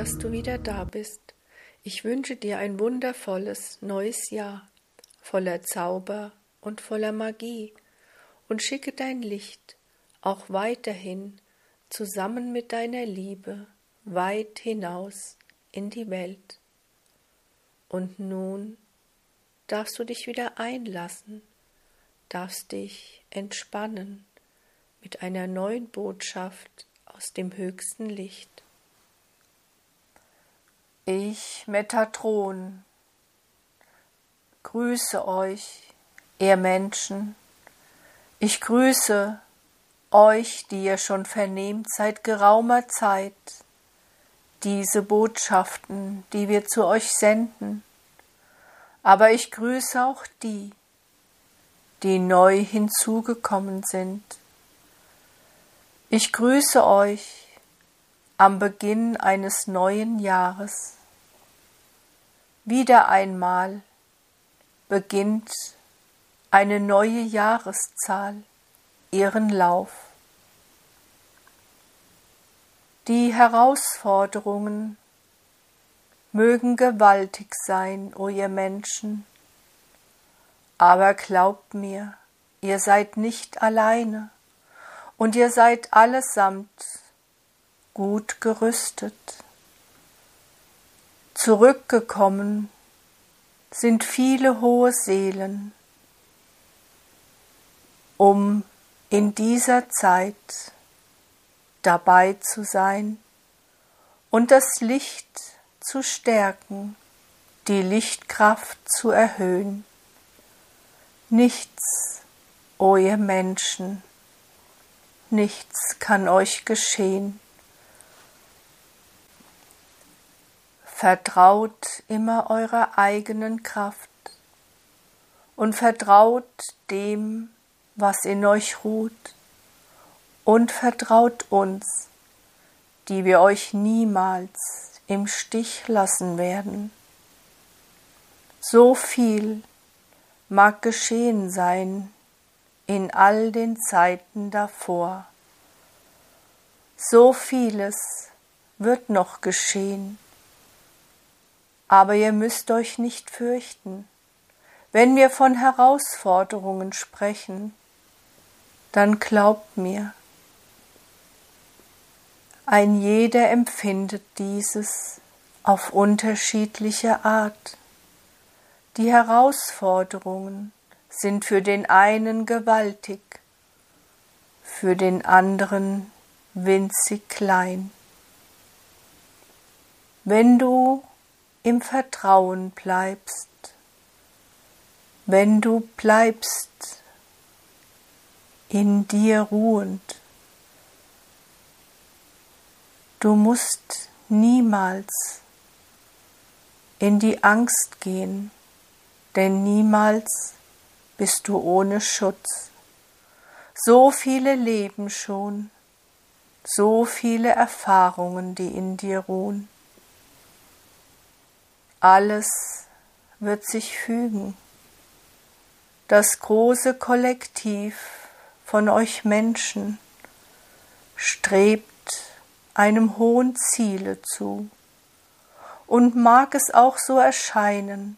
dass du wieder da bist. Ich wünsche dir ein wundervolles neues Jahr, voller Zauber und voller Magie, und schicke dein Licht auch weiterhin zusammen mit deiner Liebe weit hinaus in die Welt. Und nun darfst du dich wieder einlassen, darfst dich entspannen mit einer neuen Botschaft aus dem höchsten Licht. Ich, Metatron, grüße euch, ihr Menschen. Ich grüße euch, die ihr schon vernehmt seit geraumer Zeit, diese Botschaften, die wir zu euch senden. Aber ich grüße auch die, die neu hinzugekommen sind. Ich grüße euch am Beginn eines neuen Jahres. Wieder einmal beginnt eine neue Jahreszahl ihren Lauf. Die Herausforderungen mögen gewaltig sein, o ihr Menschen, aber glaubt mir, ihr seid nicht alleine und ihr seid allesamt gut gerüstet. Zurückgekommen sind viele hohe Seelen, um in dieser Zeit dabei zu sein und das Licht zu stärken, die Lichtkraft zu erhöhen. Nichts, o ihr Menschen, nichts kann euch geschehen. Vertraut immer eurer eigenen Kraft und vertraut dem, was in euch ruht, und vertraut uns, die wir euch niemals im Stich lassen werden. So viel mag geschehen sein in all den Zeiten davor. So vieles wird noch geschehen aber ihr müsst euch nicht fürchten. Wenn wir von Herausforderungen sprechen, dann glaubt mir, ein jeder empfindet dieses auf unterschiedliche Art. Die Herausforderungen sind für den einen gewaltig, für den anderen winzig klein. Wenn du im Vertrauen bleibst, wenn du bleibst in dir ruhend. Du musst niemals in die Angst gehen, denn niemals bist du ohne Schutz. So viele Leben schon, so viele Erfahrungen, die in dir ruhen alles wird sich fügen. Das große Kollektiv von euch Menschen strebt einem hohen Ziele zu. Und mag es auch so erscheinen,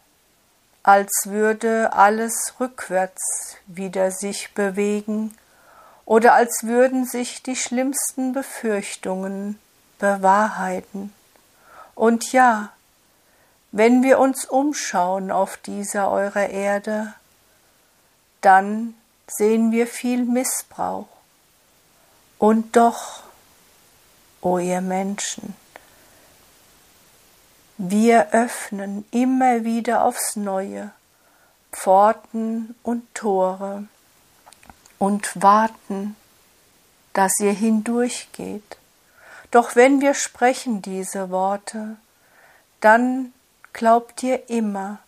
als würde alles rückwärts wieder sich bewegen oder als würden sich die schlimmsten Befürchtungen bewahrheiten. Und ja, wenn wir uns umschauen auf dieser eurer Erde, dann sehen wir viel Missbrauch. Und doch, o oh ihr Menschen, wir öffnen immer wieder aufs neue Pforten und Tore und warten, dass ihr hindurchgeht. Doch wenn wir sprechen diese Worte, dann glaubt ihr immer,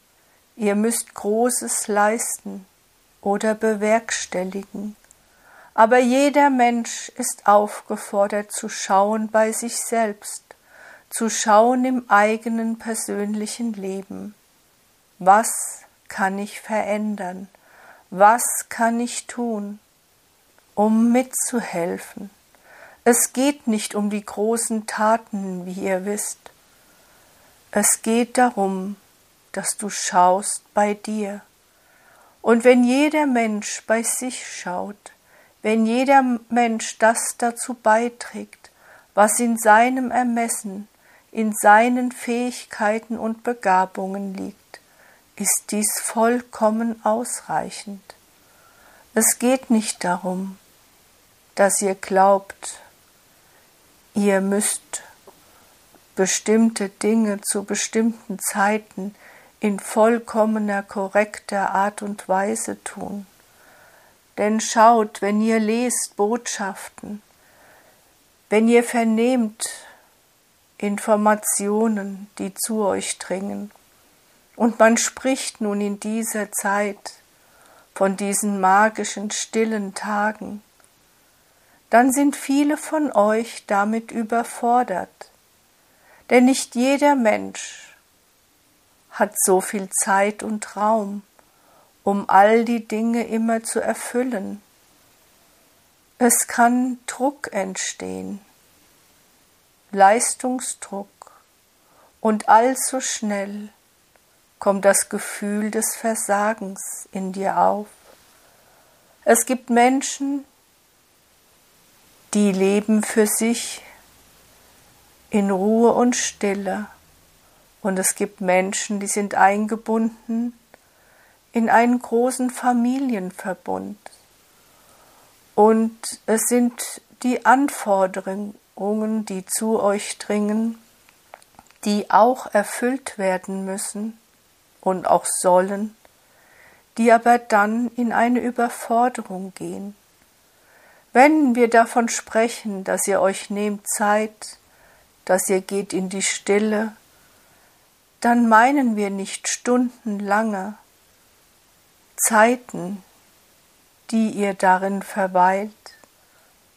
ihr müsst Großes leisten oder bewerkstelligen. Aber jeder Mensch ist aufgefordert zu schauen bei sich selbst, zu schauen im eigenen persönlichen Leben. Was kann ich verändern? Was kann ich tun, um mitzuhelfen? Es geht nicht um die großen Taten, wie ihr wisst, Es geht darum, dass du schaust bei dir. Und wenn jeder Mensch bei sich schaut, wenn jeder Mensch das dazu beiträgt, was in seinem Ermessen, in seinen Fähigkeiten und Begabungen liegt, ist dies vollkommen ausreichend. Es geht nicht darum, dass ihr glaubt, ihr müsst bestimmte Dinge zu bestimmten Zeiten in vollkommener, korrekter Art und Weise tun. Denn schaut, wenn ihr lest Botschaften, wenn ihr vernehmt Informationen, die zu euch dringen, und man spricht nun in dieser Zeit von diesen magischen, stillen Tagen, dann sind viele von euch damit überfordert, denn nicht jeder Mensch hat so viel Zeit und Raum, um all die Dinge immer zu erfüllen. Es kann Druck entstehen, Leistungsdruck, und allzu schnell kommt das Gefühl des Versagens in dir auf. Es gibt Menschen, die leben für sich in Ruhe und Stille. Und es gibt Menschen, die sind eingebunden in einen großen Familienverbund. Und es sind die Anforderungen, die zu euch dringen, die auch erfüllt werden müssen und auch sollen, die aber dann in eine Überforderung gehen. Wenn wir davon sprechen, dass ihr euch nehmt Zeit, dass ihr geht in die Stille, dann meinen wir nicht stundenlange Zeiten, die ihr darin verweilt,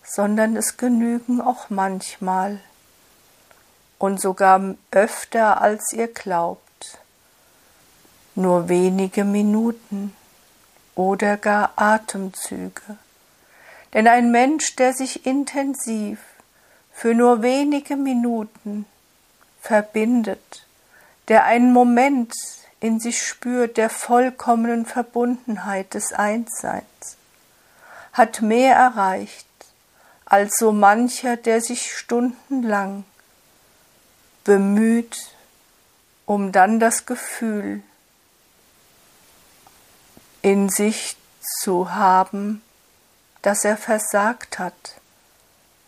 sondern es genügen auch manchmal und sogar öfter als ihr glaubt nur wenige Minuten oder gar Atemzüge. Denn ein Mensch, der sich intensiv für nur wenige Minuten verbindet, der einen Moment in sich spürt der vollkommenen Verbundenheit des Einsseins, hat mehr erreicht als so mancher, der sich stundenlang bemüht, um dann das Gefühl in sich zu haben, dass er versagt hat,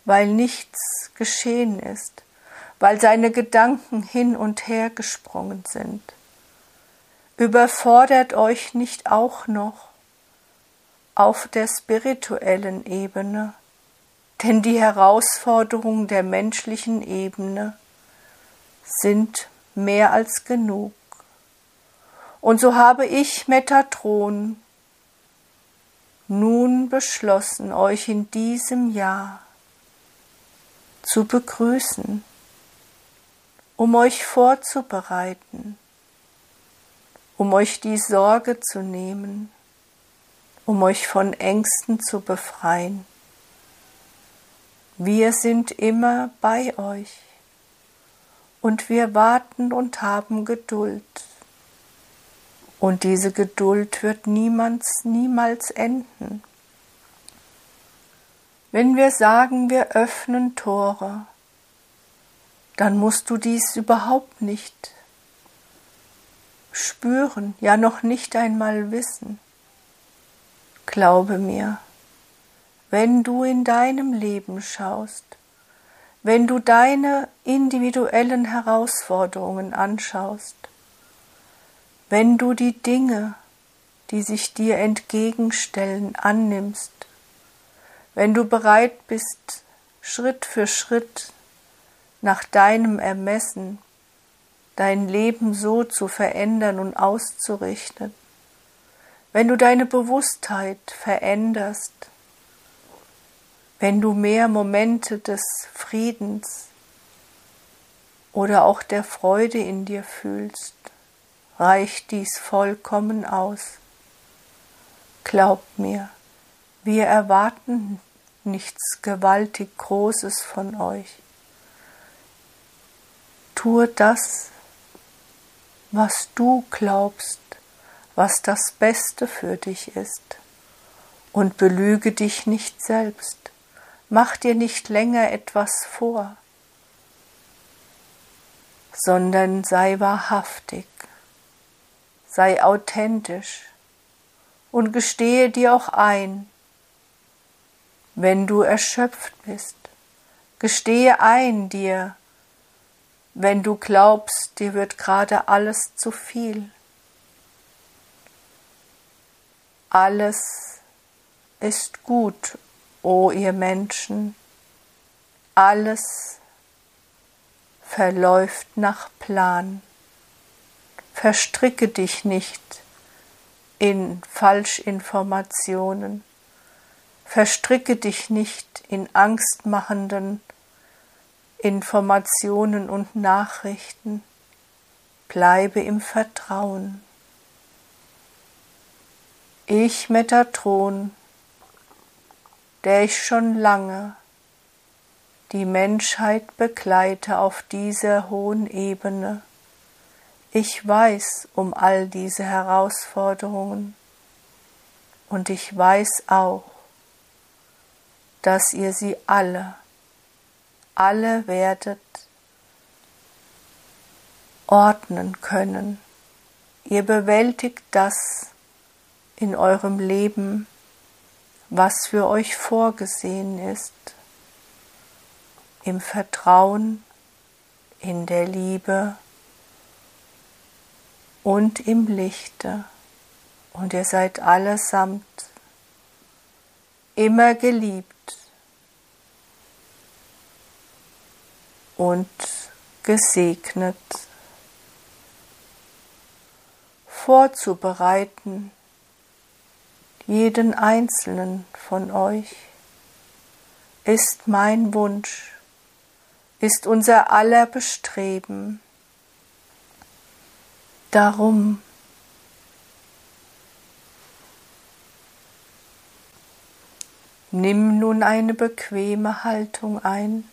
weil nichts geschehen ist, weil seine Gedanken hin und her gesprungen sind. Überfordert euch nicht auch noch auf der spirituellen Ebene, denn die Herausforderungen der menschlichen Ebene sind mehr als genug. Und so habe ich, Metatron, nun beschlossen, euch in diesem Jahr zu begrüßen, um euch vorzubereiten, um euch die Sorge zu nehmen, um euch von Ängsten zu befreien. Wir sind immer bei euch und wir warten und haben Geduld und diese Geduld wird niemals, niemals enden. Wenn wir sagen, wir öffnen Tore, dann musst du dies überhaupt nicht spüren, ja noch nicht einmal wissen. Glaube mir, wenn du in deinem Leben schaust, wenn du deine individuellen Herausforderungen anschaust, wenn du die Dinge, die sich dir entgegenstellen, annimmst, wenn du bereit bist, Schritt für Schritt nach deinem Ermessen dein Leben so zu verändern und auszurichten, wenn du deine Bewusstheit veränderst, wenn du mehr Momente des Friedens oder auch der Freude in dir fühlst, reicht dies vollkommen aus. Glaubt mir, wir erwarten nichts gewaltig Großes von euch. Tue das, was du glaubst, was das Beste für dich ist. Und belüge dich nicht selbst, mach dir nicht länger etwas vor, sondern sei wahrhaftig, sei authentisch und gestehe dir auch ein, wenn du erschöpft bist. Gestehe ein dir, wenn du glaubst, dir wird gerade alles zu viel. Alles ist gut, o oh ihr Menschen, alles verläuft nach Plan. Verstricke dich nicht in Falschinformationen, verstricke dich nicht in angstmachenden Informationen und Nachrichten, bleibe im Vertrauen. Ich Metatron, der ich schon lange die Menschheit begleite auf dieser hohen Ebene, ich weiß um all diese Herausforderungen und ich weiß auch, dass ihr sie alle alle werdet ordnen können. Ihr bewältigt das in eurem Leben, was für euch vorgesehen ist, im Vertrauen, in der Liebe und im Lichte. Und ihr seid allesamt immer geliebt und gesegnet. Vorzubereiten jeden einzelnen von euch ist mein Wunsch, ist unser aller Bestreben. Darum nimm nun eine bequeme Haltung ein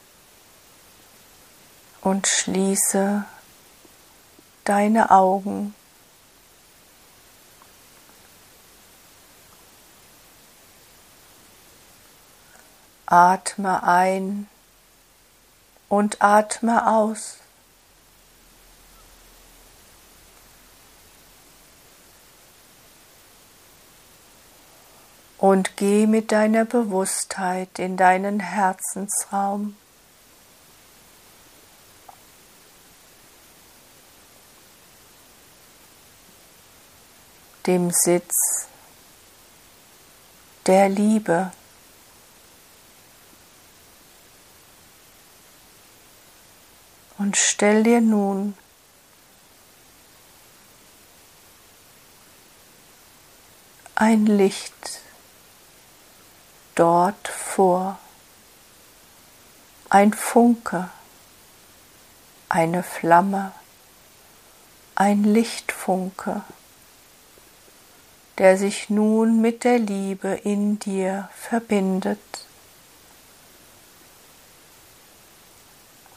und schließe deine Augen. Atme ein und atme aus. Und geh mit deiner Bewusstheit in deinen Herzensraum. Dem Sitz der Liebe. Und stell dir nun ein Licht dort vor, ein Funke, eine Flamme, ein Lichtfunke der sich nun mit der Liebe in dir verbindet.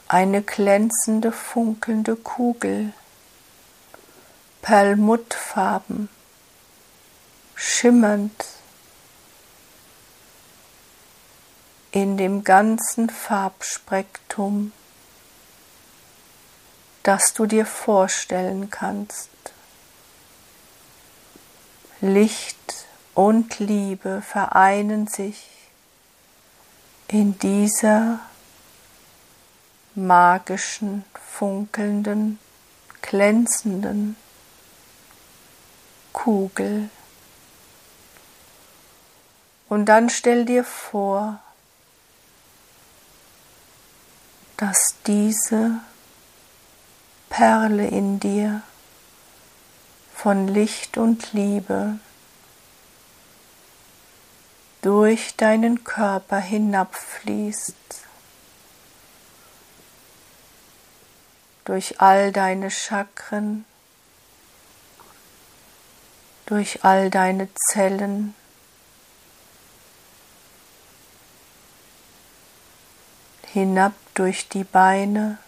Eine glänzende, funkelnde Kugel, perlmuttfarben, schimmernd in dem ganzen Farbspektrum, das du dir vorstellen kannst. Licht und Liebe vereinen sich in dieser magischen, funkelnden, glänzenden Kugel. Und dann stell dir vor, dass diese Perle in dir von Licht und Liebe durch deinen Körper hinabfließt, durch all deine Chakren, durch all deine Zellen, hinab durch die Beine,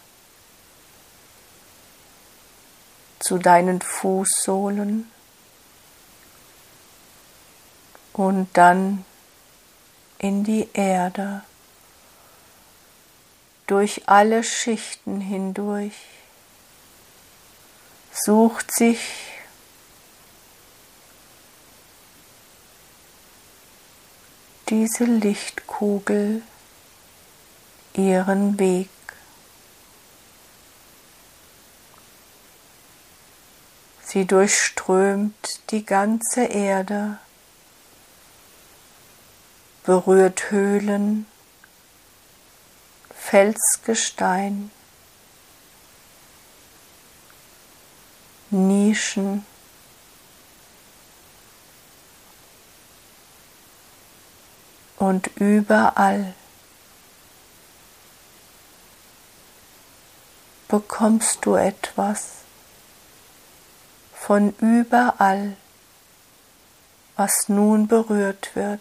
zu deinen Fußsohlen und dann in die Erde, durch alle Schichten hindurch, sucht sich diese Lichtkugel ihren Weg. Sie durchströmt die ganze Erde, berührt Höhlen, Felsgestein, Nischen, und überall bekommst du etwas von überall, was nun berührt wird.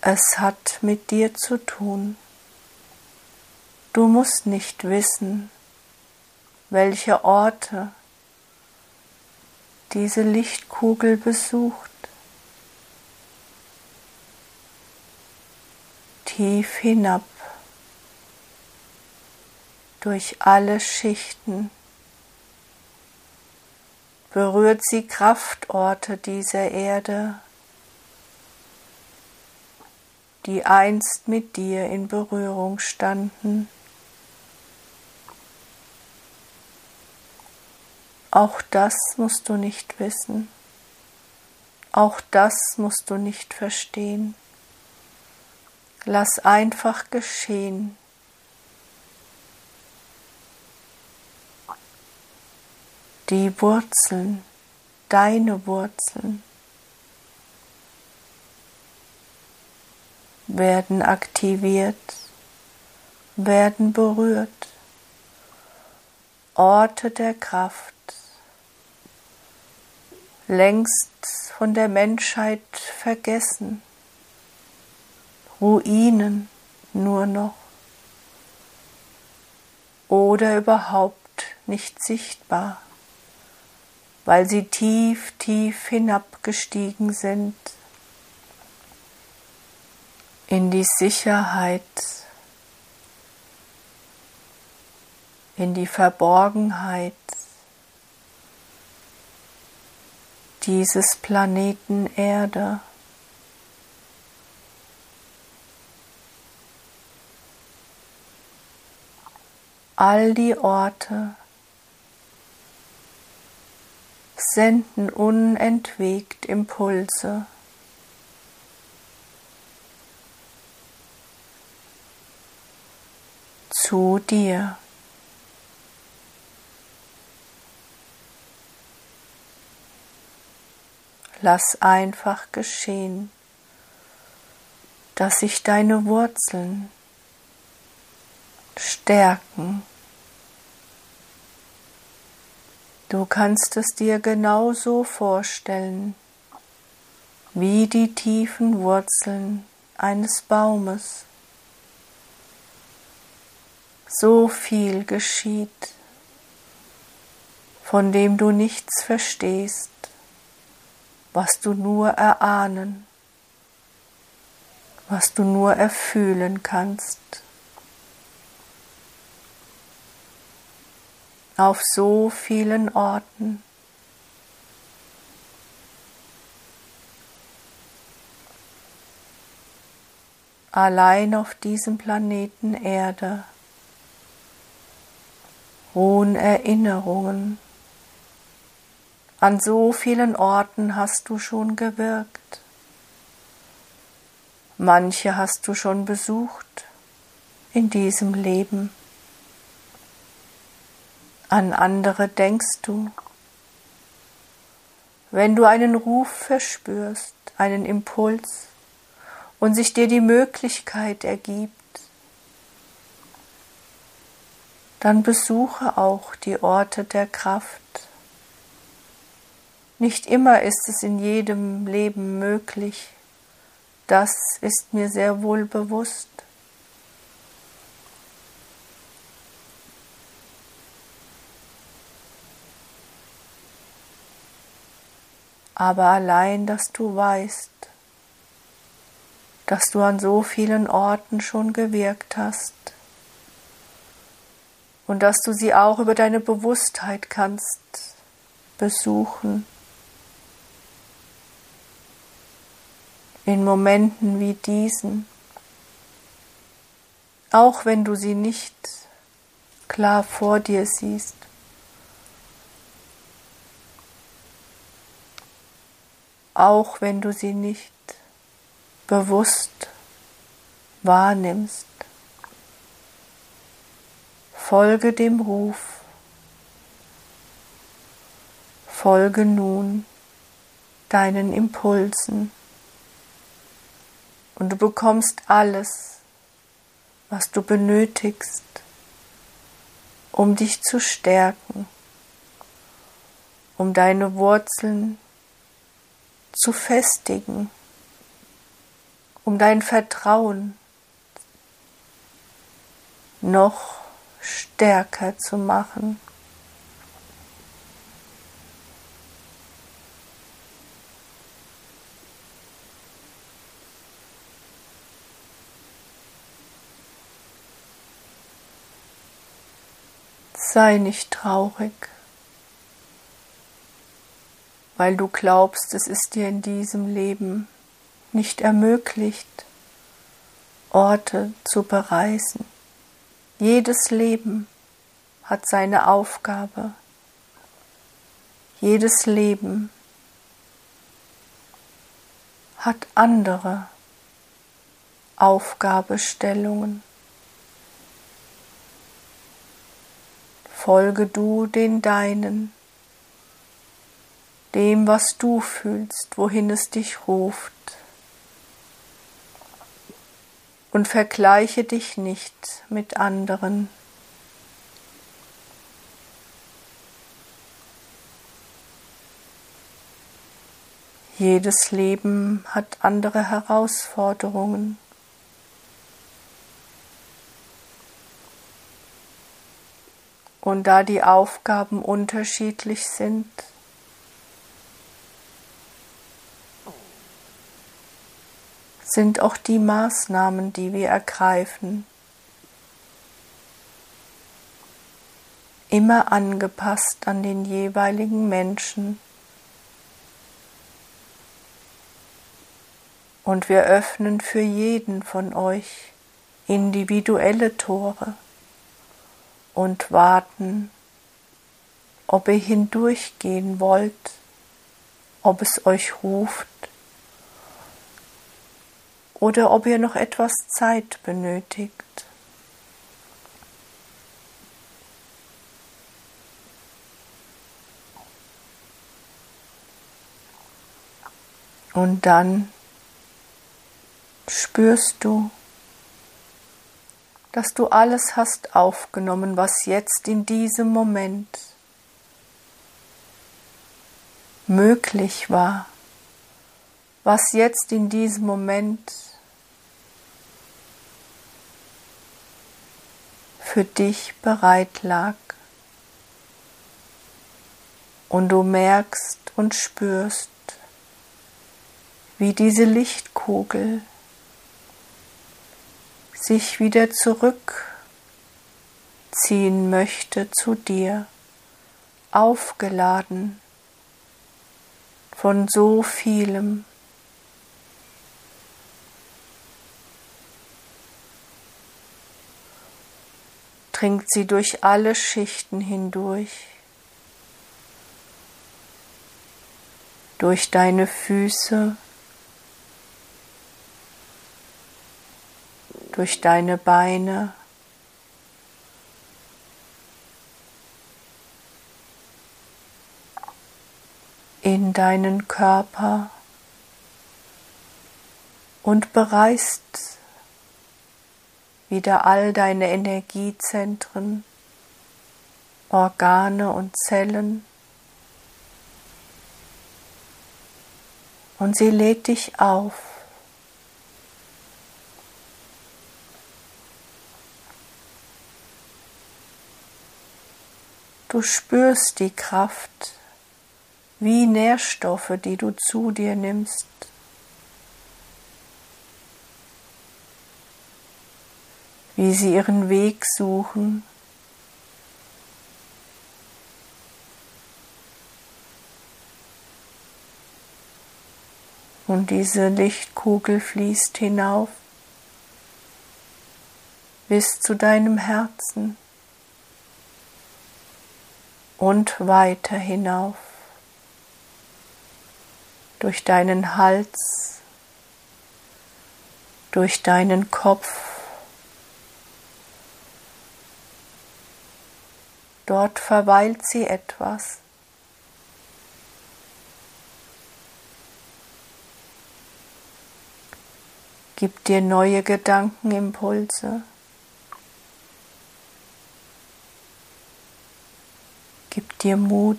Es hat mit dir zu tun. Du musst nicht wissen, welche Orte diese Lichtkugel besucht. Tief hinab durch alle Schichten berührt sie Kraftorte dieser Erde, die einst mit dir in Berührung standen. Auch das musst du nicht wissen, auch das musst du nicht verstehen. Lass einfach geschehen. Die Wurzeln, deine Wurzeln werden aktiviert, werden berührt. Orte der Kraft, längst von der Menschheit vergessen, Ruinen nur noch oder überhaupt nicht sichtbar weil sie tief, tief hinabgestiegen sind in die Sicherheit, in die Verborgenheit dieses Planeten Erde. All die Orte, senden unentwegt Impulse. zu dir. Lass einfach geschehen, dass sich deine Wurzeln stärken Du kannst es dir genauso vorstellen wie die tiefen Wurzeln eines Baumes. So viel geschieht, von dem du nichts verstehst, was du nur erahnen, was du nur erfühlen kannst. Auf so vielen Orten. Allein auf diesem Planeten Erde ruhen Erinnerungen. An so vielen Orten hast du schon gewirkt. Manche hast du schon besucht in diesem Leben an andere denkst du. Wenn du einen Ruf verspürst, einen Impuls und sich dir die Möglichkeit ergibt, dann besuche auch die Orte der Kraft. Nicht immer ist es in jedem Leben möglich, das ist mir sehr wohl bewusst. Aber allein, dass du weißt, dass du an so vielen Orten schon gewirkt hast und dass du sie auch über deine Bewusstheit kannst besuchen. In Momenten wie diesen, auch wenn du sie nicht klar vor dir siehst. Auch wenn du sie nicht bewusst wahrnimmst. Folge dem Ruf. Folge nun deinen Impulsen und du bekommst alles, was du benötigst, um dich zu stärken, um deine Wurzeln zu festigen um dein Vertrauen noch stärker zu machen. Sei nicht traurig, weil du glaubst, es ist dir in diesem Leben nicht ermöglicht, Orte zu bereisen. Jedes Leben hat seine Aufgabe. Jedes Leben hat andere Aufgabestellungen. Folge du den Deinen, dem, was du fühlst, wohin es dich ruft. und vergleiche dich nicht mit anderen. Jedes Leben hat andere Herausforderungen. Und da die Aufgaben unterschiedlich sind, sind auch die Maßnahmen, die wir ergreifen, immer angepasst an den jeweiligen Menschen. Und wir öffnen für jeden von euch individuelle Tore und warten, ob ihr hindurchgehen wollt, ob es euch ruft oder ob ihr noch etwas Zeit benötigt. Und dann spürst du, dass du alles hast aufgenommen, was jetzt in diesem Moment möglich war, was jetzt in diesem Moment für dich bereit lag. Und du merkst und spürst, wie diese Lichtkugel sich wieder zurückziehen möchte zu dir, aufgeladen von so vielem, dringt sie durch alle Schichten hindurch, durch deine Füße, durch deine Beine, in deinen Körper und bereist wieder all deine Energiezentren, Organe und Zellen. Und sie lädt dich auf. Du spürst die Kraft wie Nährstoffe, die du zu dir nimmst. Wie sie ihren Weg suchen. Und diese Lichtkugel fließt hinauf bis zu deinem Herzen und weiter hinauf durch deinen Hals, durch deinen Kopf. Dort verweilt sie etwas. Gib dir neue Gedankenimpulse. Gib dir Mut,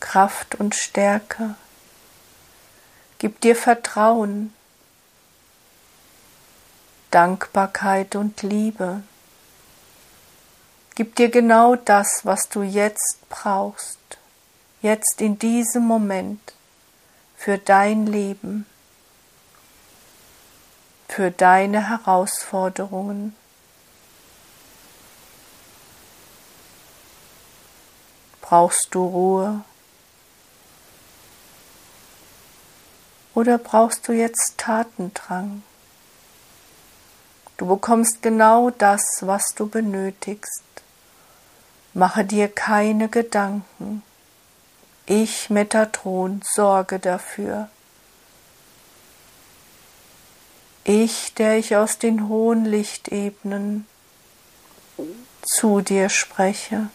Kraft und Stärke. Gib dir Vertrauen, Dankbarkeit und Liebe. Gib dir genau das, was du jetzt brauchst, jetzt in diesem Moment für dein Leben, für deine Herausforderungen. Brauchst du Ruhe? Oder brauchst du jetzt Tatendrang? Du bekommst genau das, was du benötigst. Mache dir keine Gedanken. Ich, Metatron, sorge dafür. Ich, der ich aus den hohen Lichtebenen zu dir spreche.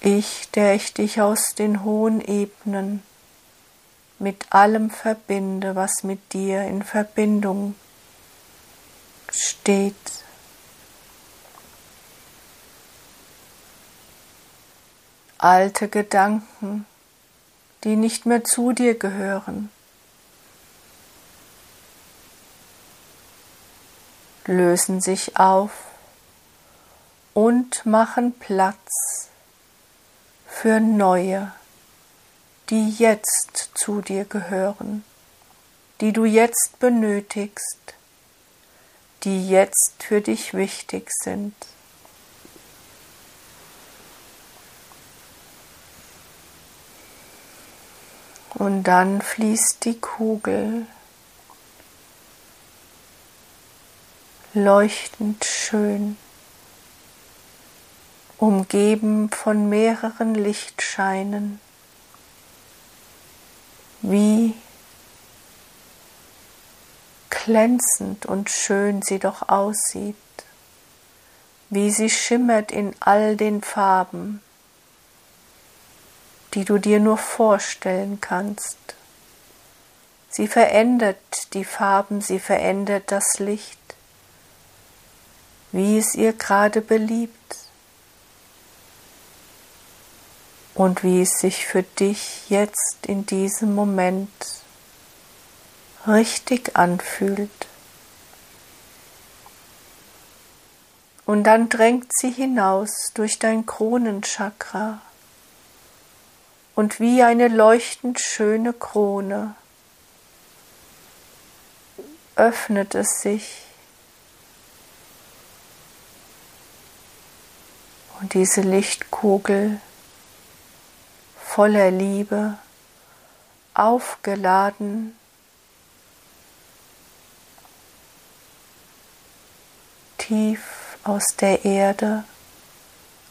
Ich, der ich dich aus den hohen Ebenen mit allem verbinde, was mit dir in Verbindung steht. Alte Gedanken, die nicht mehr zu dir gehören, lösen sich auf und machen Platz für neue, die jetzt zu dir gehören, die du jetzt benötigst, die jetzt für dich wichtig sind. Und dann fließt die Kugel leuchtend schön umgeben von mehreren Lichtscheinen, wie glänzend und schön sie doch aussieht, wie sie schimmert in all den Farben, die du dir nur vorstellen kannst. Sie verändert die Farben, sie verändert das Licht, wie es ihr gerade beliebt. und wie es sich für dich jetzt in diesem Moment richtig anfühlt. Und dann drängt sie hinaus durch dein Kronenchakra und wie eine leuchtend schöne Krone öffnet es sich und diese Lichtkugel voller Liebe, aufgeladen tief aus der Erde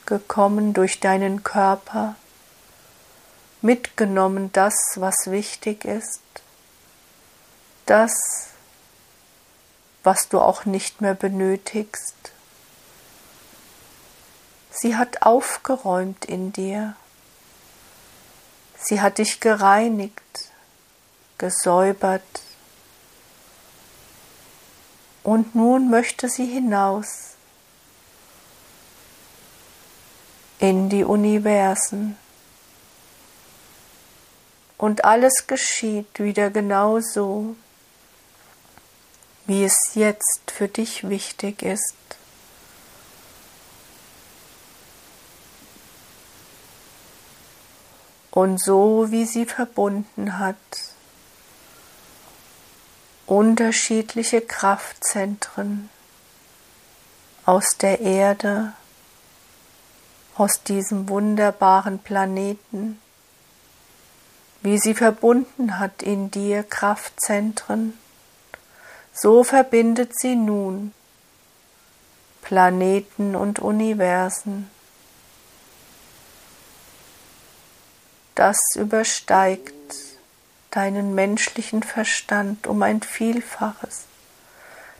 gekommen durch deinen Körper, mitgenommen das, was wichtig ist, das, was du auch nicht mehr benötigst. Sie hat aufgeräumt in dir. Sie hat dich gereinigt, gesäubert. Und nun möchte sie hinaus in die Universen. Und alles geschieht wieder genau so, wie es jetzt für dich wichtig ist. Und so, wie sie verbunden hat unterschiedliche Kraftzentren aus der Erde, aus diesem wunderbaren Planeten, wie sie verbunden hat in dir Kraftzentren, so verbindet sie nun Planeten und Universen. Das übersteigt deinen menschlichen Verstand um ein Vielfaches.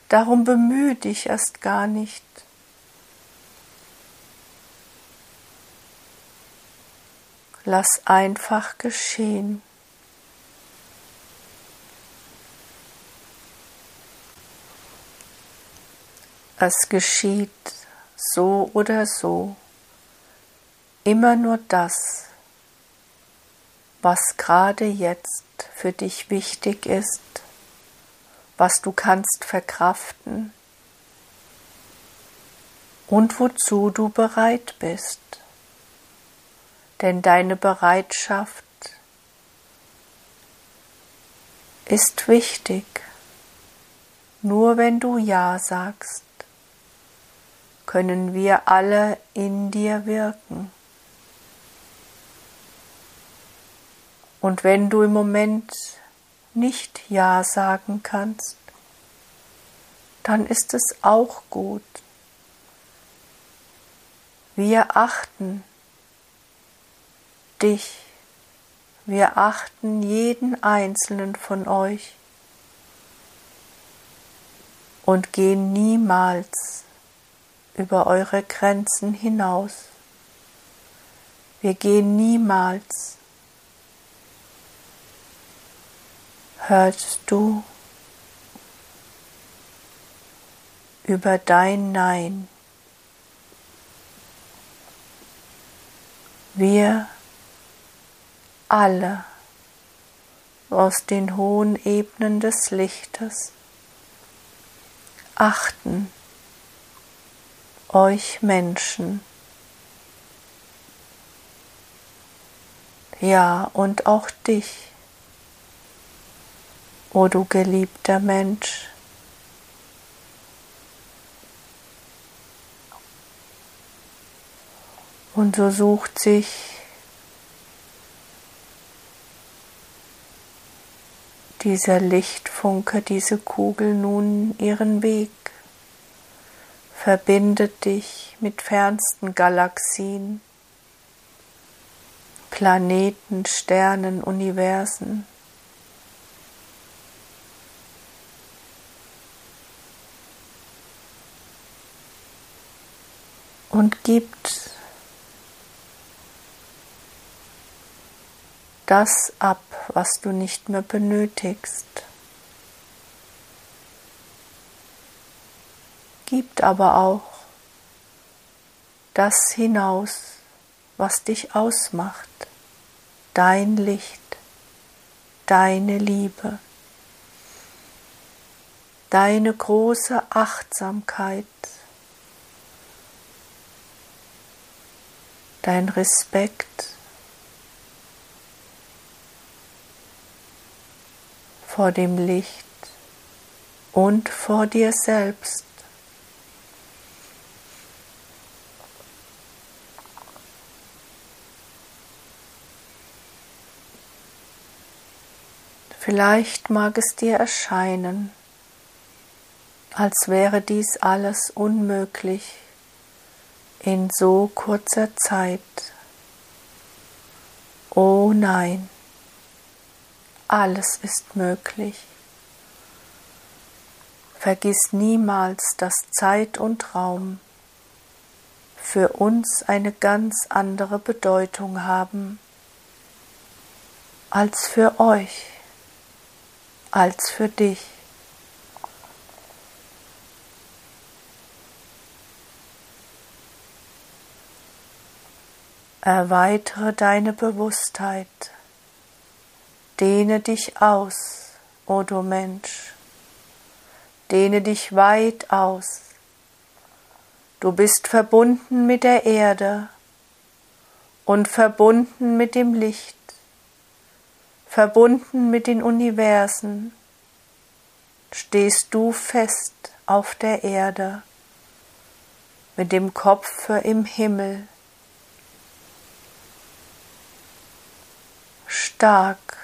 Darum bemühe dich erst gar nicht. Lass einfach geschehen. Es geschieht so oder so, immer nur das, was gerade jetzt für dich wichtig ist, was du kannst verkraften und wozu du bereit bist. Denn deine Bereitschaft ist wichtig. Nur wenn du Ja sagst, können wir alle in dir wirken. Und wenn du im Moment nicht Ja sagen kannst, dann ist es auch gut. Wir achten dich, wir achten jeden einzelnen von euch und gehen niemals über eure Grenzen hinaus. Wir gehen niemals hörst du über dein Nein. Wir alle aus den hohen Ebenen des Lichtes achten euch Menschen. Ja, und auch dich o du geliebter Mensch. Und so sucht sich dieser Lichtfunke, diese Kugel nun ihren Weg, verbindet dich mit fernsten Galaxien, Planeten, Sternen, Universen. Und gibt das ab, was du nicht mehr benötigst. Gibt aber auch das hinaus, was dich ausmacht, dein Licht, deine Liebe, deine große Achtsamkeit dein Respekt vor dem Licht und vor dir selbst. Vielleicht mag es dir erscheinen, als wäre dies alles unmöglich in so kurzer Zeit. Oh nein, alles ist möglich. Vergiss niemals, dass Zeit und Raum für uns eine ganz andere Bedeutung haben als für euch, als für dich. Erweitere deine Bewusstheit. Dehne dich aus, o du Mensch. Dehne dich weit aus. Du bist verbunden mit der Erde und verbunden mit dem Licht verbunden mit den Universen, stehst du fest auf der Erde, mit dem Kopf im Himmel, stark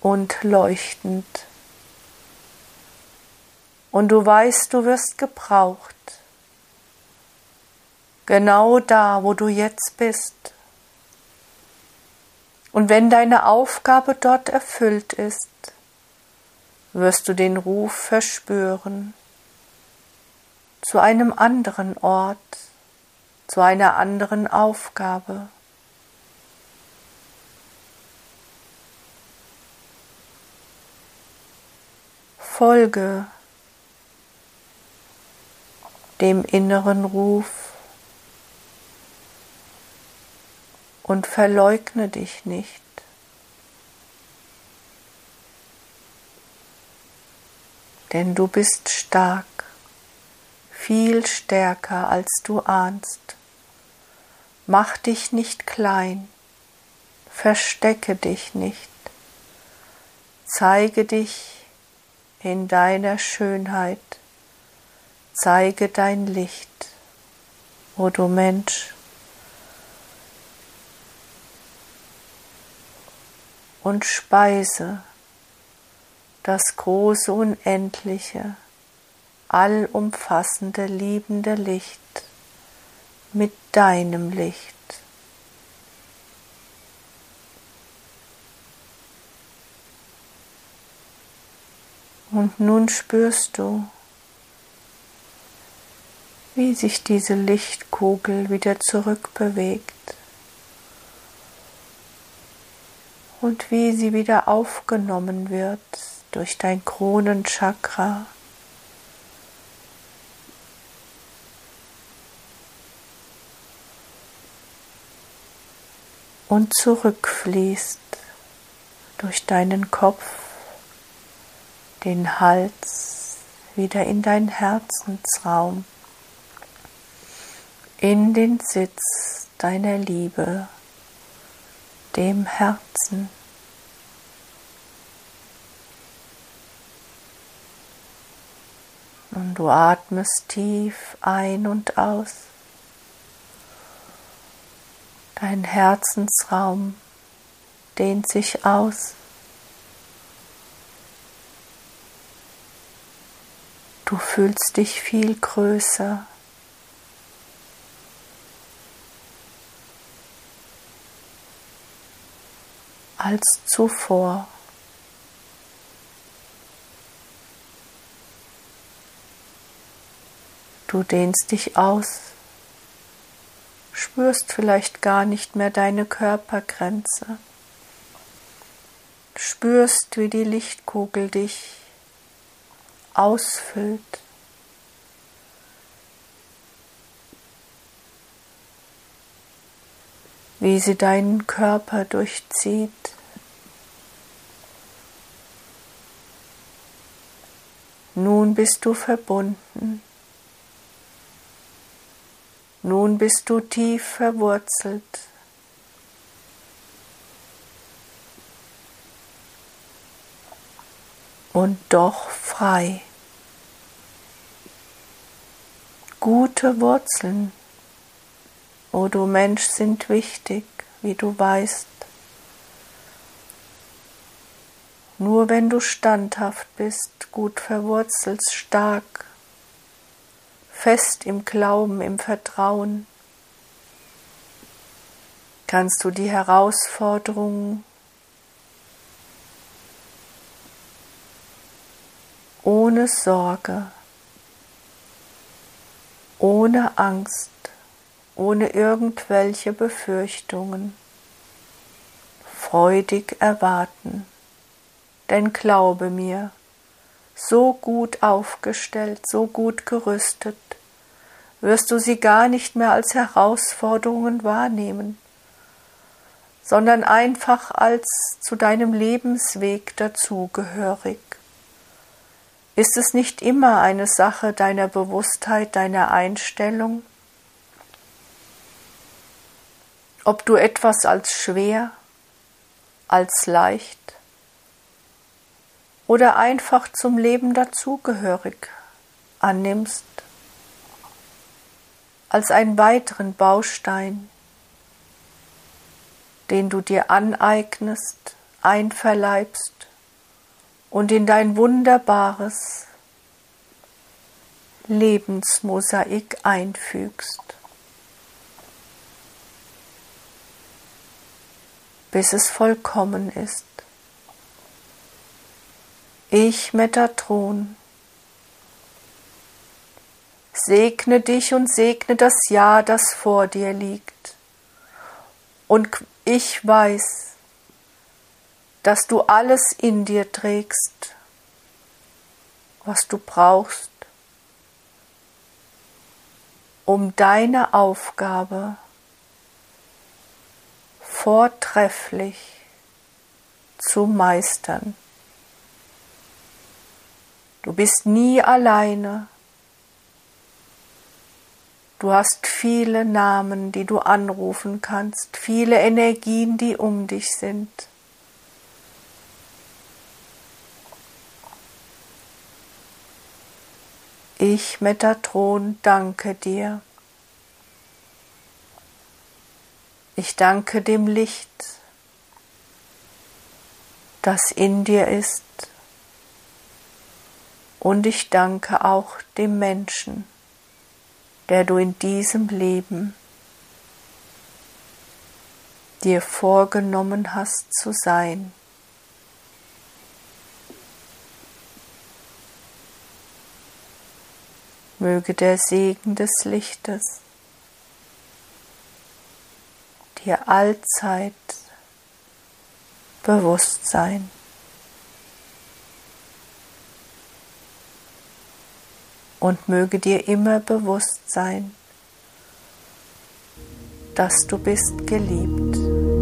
und leuchtend. Und du weißt, du wirst gebraucht, genau da, wo du jetzt bist. Und wenn deine Aufgabe dort erfüllt ist, wirst du den Ruf verspüren zu einem anderen Ort, zu einer anderen Aufgabe. Folge dem inneren Ruf und verleugne dich nicht. Denn du bist stark, viel stärker als du ahnst. Mach dich nicht klein, verstecke dich nicht, zeige dich in deiner Schönheit, zeige dein Licht, o du Mensch. Und speise das große, unendliche, allumfassende, liebende Licht mit deinem Licht. Und nun spürst du, wie sich diese Lichtkugel wieder zurückbewegt und wie sie wieder aufgenommen wird durch dein Kronenchakra. und zurückfließt durch deinen Kopf den Hals wieder in dein Herzensraum, in den Sitz deiner Liebe, dem Herzen. Und du atmest tief ein und aus. Dein Herzensraum dehnt sich aus. Du fühlst dich viel größer. als zuvor. Du dehnst dich aus, spürst vielleicht gar nicht mehr deine Körpergrenze, spürst, wie die Lichtkugel dich ausfüllt. wie sie deinen Körper durchzieht. Nun bist du verbunden. Nun bist du tief verwurzelt. Und doch frei. Gute Wurzeln, o oh du Mensch, sind wichtig, wie du weißt. Nur wenn du standhaft bist, gut verwurzelt, stark, fest im Glauben, im Vertrauen, kannst du die Herausforderungen ohne Sorge ohne Angst, ohne irgendwelche Befürchtungen, freudig erwarten. Denn glaube mir, so gut aufgestellt, so gut gerüstet, wirst du sie gar nicht mehr als Herausforderungen wahrnehmen, sondern einfach als zu deinem Lebensweg dazugehörig. Ist es nicht immer eine Sache deiner Bewusstheit, deiner Einstellung? Ob du etwas als schwer als leicht oder einfach zum Leben dazugehörig annimmst, als einen weiteren Baustein, den du dir aneignest, einverleibst und in dein wunderbares Lebensmosaik einfügst, bis es vollkommen ist. Ich, Metatron, segne dich und segne das Jahr, das vor dir liegt. Und ich weiß, dass du alles in dir trägst, was du brauchst, um deine Aufgabe vortrefflich zu meistern. Du bist nie alleine. Du hast viele Namen, die du anrufen kannst, viele Energien, die um dich sind. Ich, Metatron, danke dir. Ich danke dem Licht, das in dir ist und ich danke auch dem Menschen, der du in diesem Leben dir vorgenommen hast zu sein. Möge der Segen des Lichtes dir allzeit bewusst sein. und möge dir immer bewusst sein, dass du bist geliebt.